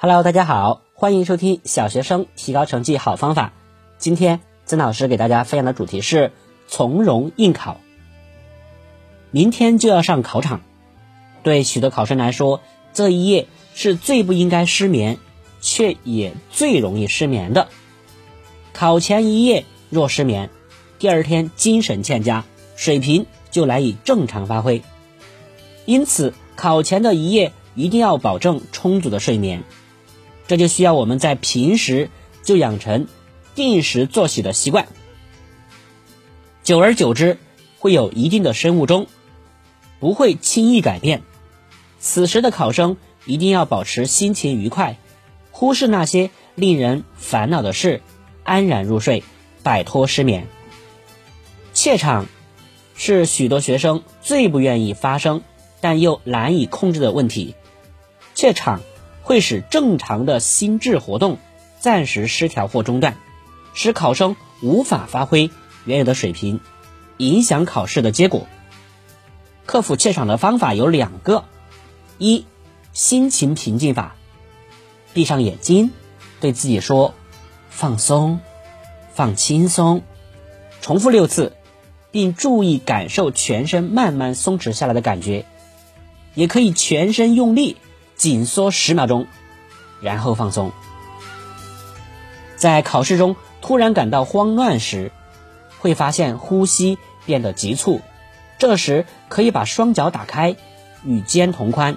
Hello，大家好，欢迎收听小学生提高成绩好方法。今天曾老师给大家分享的主题是从容应考。明天就要上考场，对许多考生来说，这一夜是最不应该失眠，却也最容易失眠的。考前一夜若失眠，第二天精神欠佳，水平就难以正常发挥。因此，考前的一夜一定要保证充足的睡眠。这就需要我们在平时就养成定时作息的习惯，久而久之会有一定的生物钟，不会轻易改变。此时的考生一定要保持心情愉快，忽视那些令人烦恼的事，安然入睡，摆脱失眠。怯场是许多学生最不愿意发生但又难以控制的问题，怯场。会使正常的心智活动暂时失调或中断，使考生无法发挥原有的水平，影响考试的结果。克服怯场的方法有两个：一、心情平静法，闭上眼睛，对自己说“放松，放轻松”，重复六次，并注意感受全身慢慢松弛下来的感觉。也可以全身用力。紧缩十秒钟，然后放松。在考试中突然感到慌乱时，会发现呼吸变得急促。这时可以把双脚打开，与肩同宽，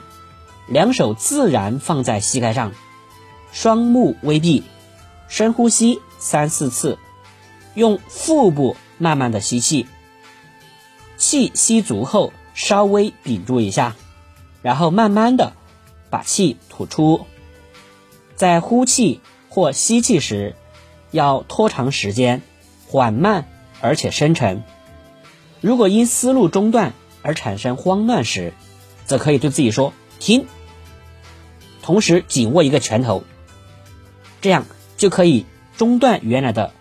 两手自然放在膝盖上，双目微闭，深呼吸三四次，用腹部慢慢的吸气，气吸足后稍微屏住一下，然后慢慢的。把气吐出，在呼气或吸气时，要拖长时间，缓慢而且深沉。如果因思路中断而产生慌乱时，则可以对自己说“停”，同时紧握一个拳头，这样就可以中断原来的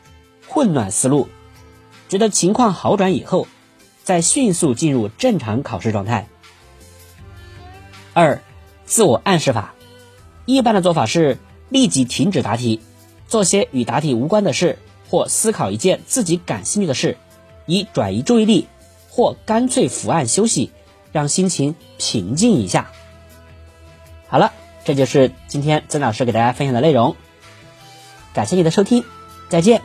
混乱思路。觉得情况好转以后，再迅速进入正常考试状态。二。自我暗示法，一般的做法是立即停止答题，做些与答题无关的事，或思考一件自己感兴趣的事，以转移注意力，或干脆伏案休息，让心情平静一下。好了，这就是今天曾老师给大家分享的内容，感谢你的收听，再见。